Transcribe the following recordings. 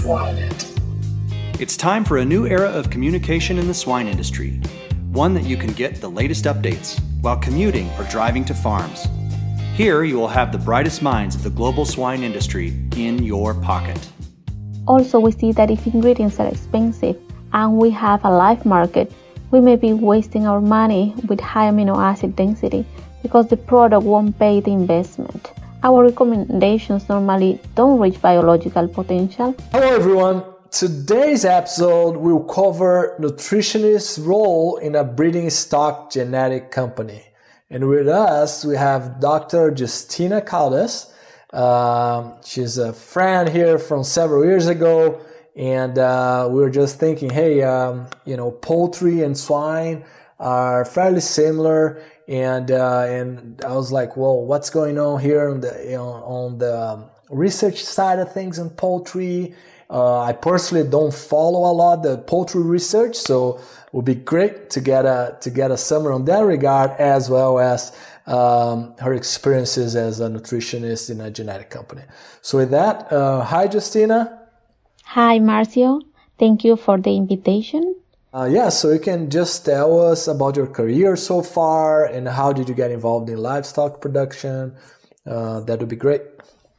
Swine It's time for a new era of communication in the swine industry, one that you can get the latest updates while commuting or driving to farms. Here, you will have the brightest minds of the global swine industry in your pocket. Also, we see that if ingredients are expensive and we have a live market, we may be wasting our money with high amino acid density because the product won't pay the investment. Our recommendations normally don't reach biological potential. Hello, everyone. Today's episode will cover nutritionist's role in a breeding stock genetic company. And with us, we have Dr. Justina Caldas. Um, she's a friend here from several years ago. And uh, we were just thinking, hey, um, you know, poultry and swine are fairly similar. And, uh, and I was like, well, what's going on here on the, you know, on the research side of things in poultry? Uh, I personally don't follow a lot the poultry research, so it would be great to get a to get a summary on that regard, as well as um, her experiences as a nutritionist in a genetic company. So with that, uh, hi Justina. Hi Marcio, thank you for the invitation. Uh, yeah, so you can just tell us about your career so far and how did you get involved in livestock production? Uh, that would be great.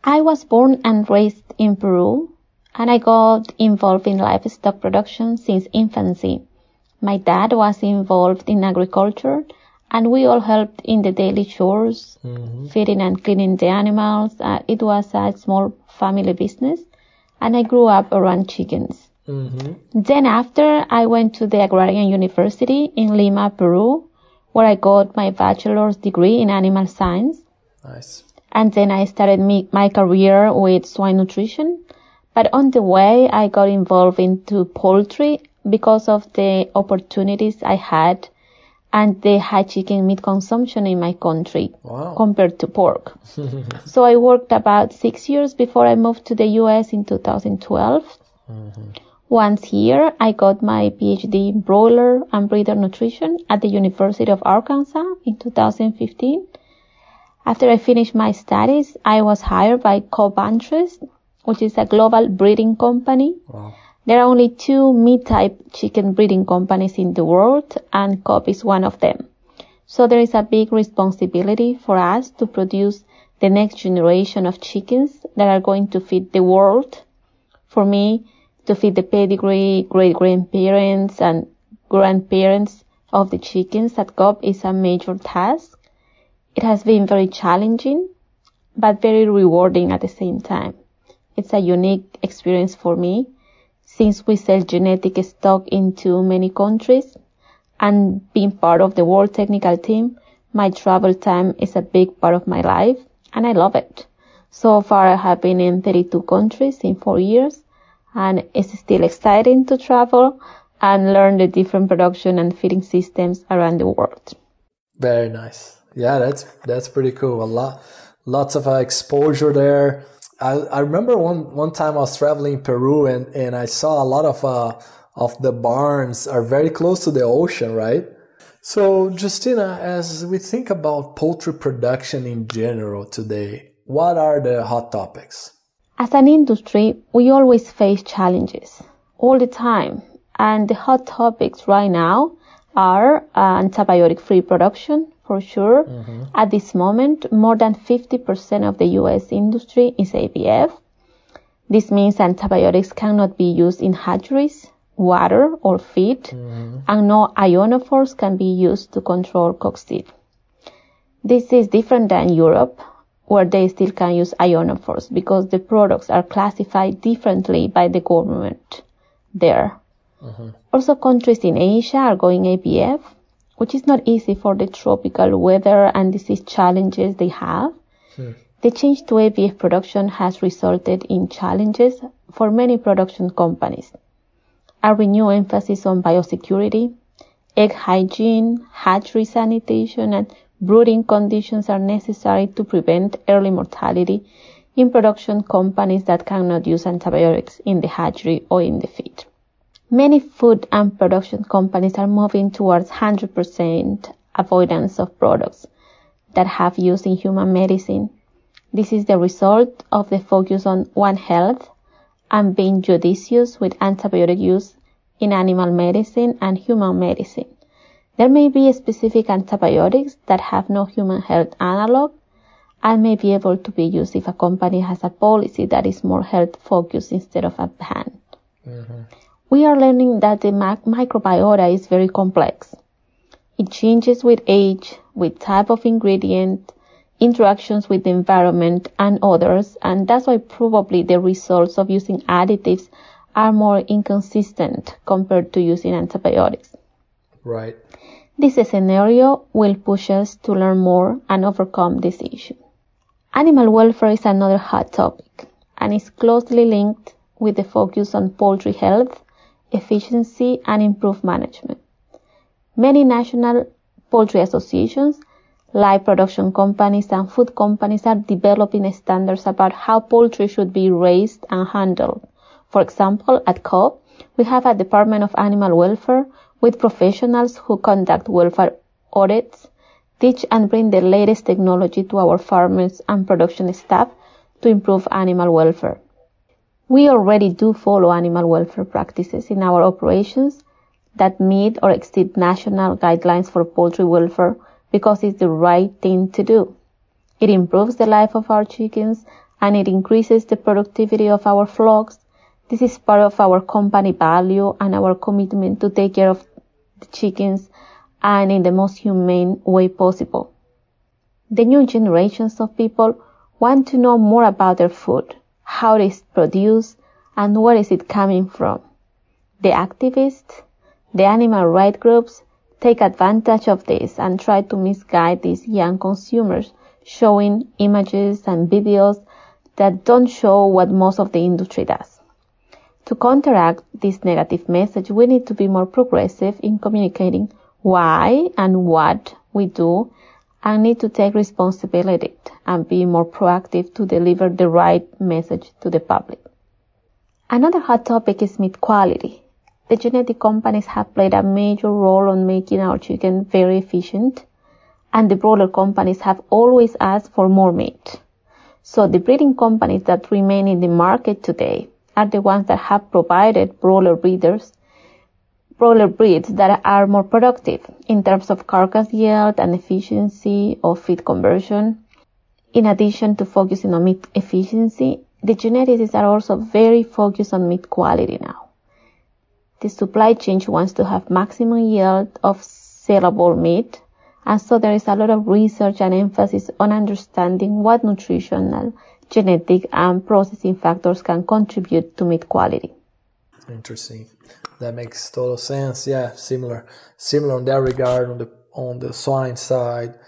I was born and raised in Peru and I got involved in livestock production since infancy. My dad was involved in agriculture and we all helped in the daily chores, mm-hmm. feeding and cleaning the animals. Uh, it was a small family business and I grew up around chickens. Mm-hmm. Then after I went to the Agrarian University in Lima, Peru, where I got my bachelor's degree in animal science. Nice. And then I started me, my career with swine nutrition but on the way, I got involved into poultry because of the opportunities I had and the high chicken meat consumption in my country wow. compared to pork. so I worked about six years before I moved to the US in 2012. Mm-hmm. Once here, I got my PhD in broiler and breeder nutrition at the University of Arkansas in 2015. After I finished my studies, I was hired by Cobb Vantress which is a global breeding company. Wow. There are only two meat-type chicken breeding companies in the world, and Cobb is one of them. So there is a big responsibility for us to produce the next generation of chickens that are going to feed the world. For me, to feed the pedigree, great grandparents and grandparents of the chickens at Cobb is a major task. It has been very challenging, but very rewarding at the same time. It's a unique experience for me since we sell genetic stock into many countries and being part of the world technical team, my travel time is a big part of my life and I love it. So far I have been in 32 countries in four years and it's still exciting to travel and learn the different production and feeding systems around the world. Very nice. Yeah, that's, that's pretty cool. A lot, lots of uh, exposure there I, I remember one, one time I was traveling in Peru and, and I saw a lot of, uh, of the barns are very close to the ocean, right? So, Justina, as we think about poultry production in general today, what are the hot topics? As an industry, we always face challenges all the time. And the hot topics right now are uh, antibiotic free production, for sure. Mm-hmm. At this moment, more than 50% of the US industry is ABF. This means antibiotics cannot be used in hatcheries, water, or feed, mm-hmm. and no ionophores can be used to control coccidiosis. This is different than Europe, where they still can use ionophores because the products are classified differently by the government there. Mm-hmm. Also, countries in Asia are going ABF, which is not easy for the tropical weather and disease challenges they have. Hmm. The change to ABF production has resulted in challenges for many production companies. A renewed emphasis on biosecurity, egg hygiene, hatchery sanitation, and brooding conditions are necessary to prevent early mortality in production companies that cannot use antibiotics in the hatchery or in the feed. Many food and production companies are moving towards 100% avoidance of products that have use in human medicine. This is the result of the focus on One Health and being judicious with antibiotic use in animal medicine and human medicine. There may be specific antibiotics that have no human health analog and may be able to be used if a company has a policy that is more health focused instead of a ban. Mm-hmm. We are learning that the microbiota is very complex. It changes with age, with type of ingredient, interactions with the environment and others, and that's why probably the results of using additives are more inconsistent compared to using antibiotics. Right. This scenario will push us to learn more and overcome this issue. Animal welfare is another hot topic and is closely linked with the focus on poultry health, efficiency, and improved management. Many national poultry associations, live production companies, and food companies are developing standards about how poultry should be raised and handled. For example, at Cobb, we have a Department of Animal Welfare with professionals who conduct welfare audits teach and bring the latest technology to our farmers and production staff to improve animal welfare. We already do follow animal welfare practices in our operations that meet or exceed national guidelines for poultry welfare because it's the right thing to do. It improves the life of our chickens and it increases the productivity of our flocks. This is part of our company value and our commitment to take care of chickens and in the most humane way possible. The new generations of people want to know more about their food, how it is produced, and where is it coming from. The activists, the animal rights groups take advantage of this and try to misguide these young consumers, showing images and videos that don't show what most of the industry does. To counteract this negative message, we need to be more progressive in communicating why and what we do and need to take responsibility and be more proactive to deliver the right message to the public. Another hot topic is meat quality. The genetic companies have played a major role on making our chicken very efficient and the broiler companies have always asked for more meat. So the breeding companies that remain in the market today are the ones that have provided broiler breeders broiler breeds that are more productive in terms of carcass yield and efficiency of feed conversion. In addition to focusing on meat efficiency, the geneticists are also very focused on meat quality now. The supply chain wants to have maximum yield of sellable meat, and so there is a lot of research and emphasis on understanding what nutritional, genetic, and processing factors can contribute to meat quality. Interesting that makes total sense. Yeah, similar, similar in that regard on the on the swine side.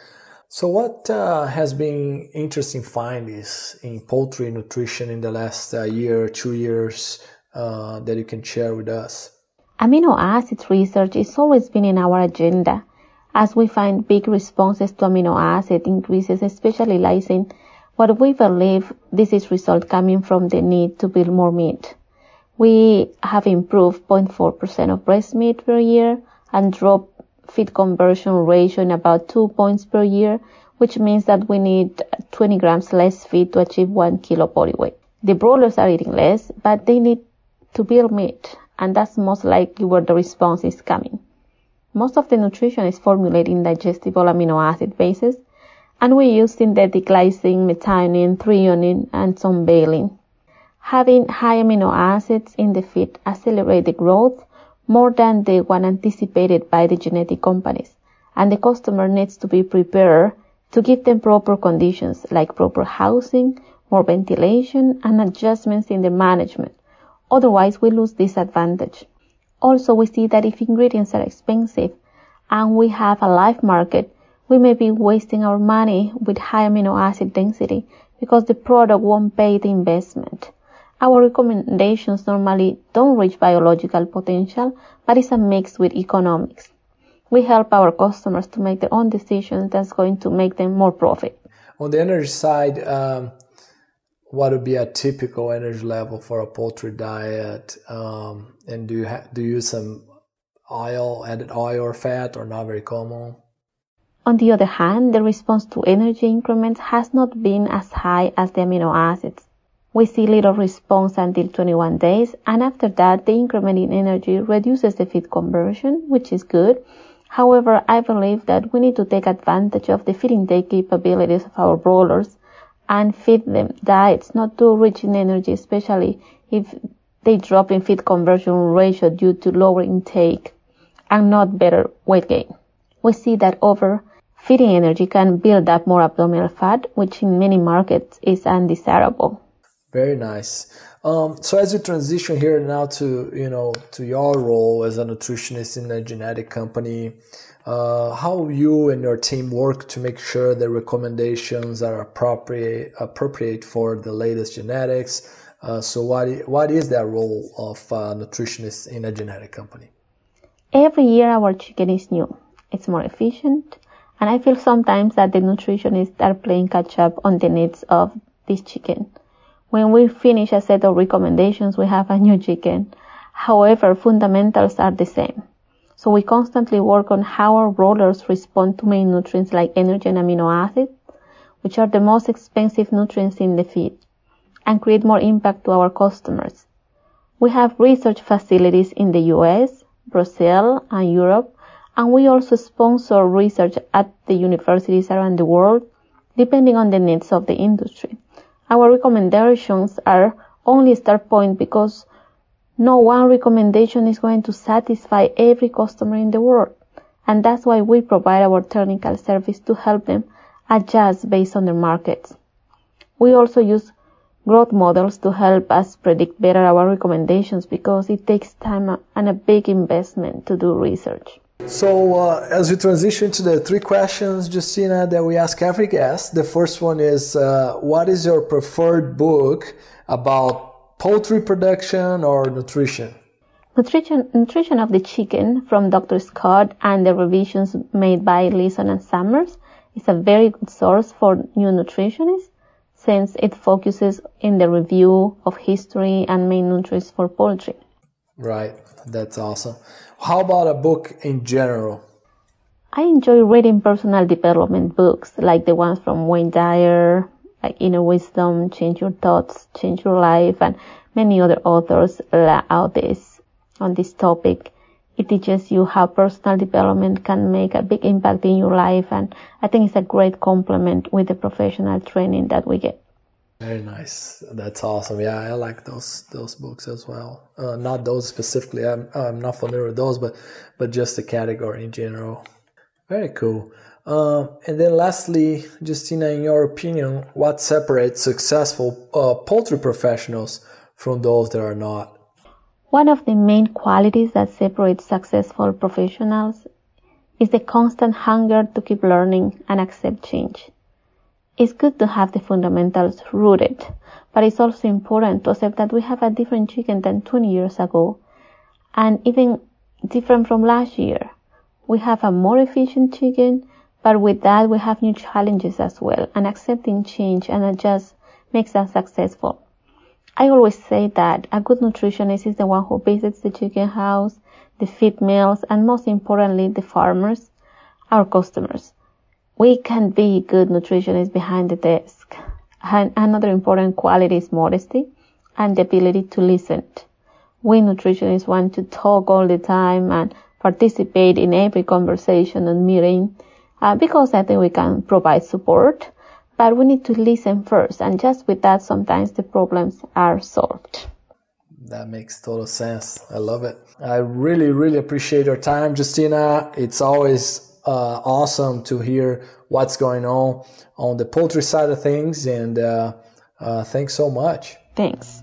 So, what uh, has been interesting findings in poultry nutrition in the last uh, year, two years uh, that you can share with us? Amino acid research has always been in our agenda, as we find big responses to amino acid increases, especially lysine. What we believe this is result coming from the need to build more meat. We have improved 0.4% of breast meat per year and dropped feed conversion ratio in about two points per year, which means that we need 20 grams less feed to achieve one kilo body weight. The broilers are eating less, but they need to build meat, and that's most likely where the response is coming. Most of the nutrition is formulated in digestible amino acid bases, and we're synthetic lysine, methionine, threonine, and some valine. Having high amino acids in the feed accelerate the growth more than the one anticipated by the genetic companies, and the customer needs to be prepared to give them proper conditions like proper housing, more ventilation, and adjustments in the management. Otherwise, we lose this advantage. Also, we see that if ingredients are expensive and we have a live market, we may be wasting our money with high amino acid density because the product won't pay the investment. Our recommendations normally don't reach biological potential, but it's a mix with economics. We help our customers to make their own decisions that's going to make them more profit. On the energy side, um, what would be a typical energy level for a poultry diet? Um, and do you ha- do you use some oil, added oil or fat, or not very common? On the other hand, the response to energy increments has not been as high as the amino acids. We see little response until 21 days, and after that, the increment in energy reduces the feed conversion, which is good. However, I believe that we need to take advantage of the feeding day capabilities of our broilers and feed them diets not too rich in energy, especially if they drop in feed conversion ratio due to lower intake and not better weight gain. We see that over feeding energy can build up more abdominal fat, which in many markets is undesirable. Very nice. Um, so as you transition here now to you know to your role as a nutritionist in a genetic company, uh, how you and your team work to make sure the recommendations are appropriate appropriate for the latest genetics. Uh, so what what is that role of a nutritionist in a genetic company? Every year our chicken is new. It's more efficient, and I feel sometimes that the nutritionists are playing catch up on the needs of this chicken. When we finish a set of recommendations, we have a new chicken. However, fundamentals are the same. So we constantly work on how our broilers respond to main nutrients like energy and amino acids, which are the most expensive nutrients in the feed, and create more impact to our customers. We have research facilities in the US, Brazil, and Europe, and we also sponsor research at the universities around the world, depending on the needs of the industry. Our recommendations are only a start point because no one recommendation is going to satisfy every customer in the world. And that's why we provide our technical service to help them adjust based on their markets. We also use growth models to help us predict better our recommendations because it takes time and a big investment to do research. So, uh, as we transition to the three questions, Justina, that we ask every guest, the first one is uh, What is your preferred book about poultry production or nutrition? Nutrition, nutrition of the Chicken from Dr. Scott and the revisions made by Leeson and Summers is a very good source for new nutritionists since it focuses in the review of history and main nutrients for poultry. Right, that's awesome. How about a book in general? I enjoy reading personal development books like the ones from Wayne Dyer, like Inner Wisdom, Change Your Thoughts, Change Your Life, and many other authors out this on this topic. It teaches you how personal development can make a big impact in your life, and I think it's a great complement with the professional training that we get. Very nice. That's awesome. Yeah, I like those those books as well. Uh, not those specifically. I'm I'm not familiar with those, but but just the category in general. Very cool. Uh, and then lastly, Justina, in your opinion, what separates successful uh, poultry professionals from those that are not? One of the main qualities that separates successful professionals is the constant hunger to keep learning and accept change. It's good to have the fundamentals rooted, but it's also important to accept that we have a different chicken than 20 years ago and even different from last year. We have a more efficient chicken, but with that we have new challenges as well and accepting change and adjust makes us successful. I always say that a good nutritionist is the one who visits the chicken house, the feed mills, and most importantly, the farmers, our customers we can be good nutritionists behind the desk. And another important quality is modesty and the ability to listen. We nutritionists want to talk all the time and participate in every conversation and meeting uh, because I think we can provide support, but we need to listen first. And just with that, sometimes the problems are solved. That makes total sense. I love it. I really, really appreciate your time, Justina. It's always uh, awesome to hear what's going on on the poultry side of things. And uh, uh, thanks so much. Thanks.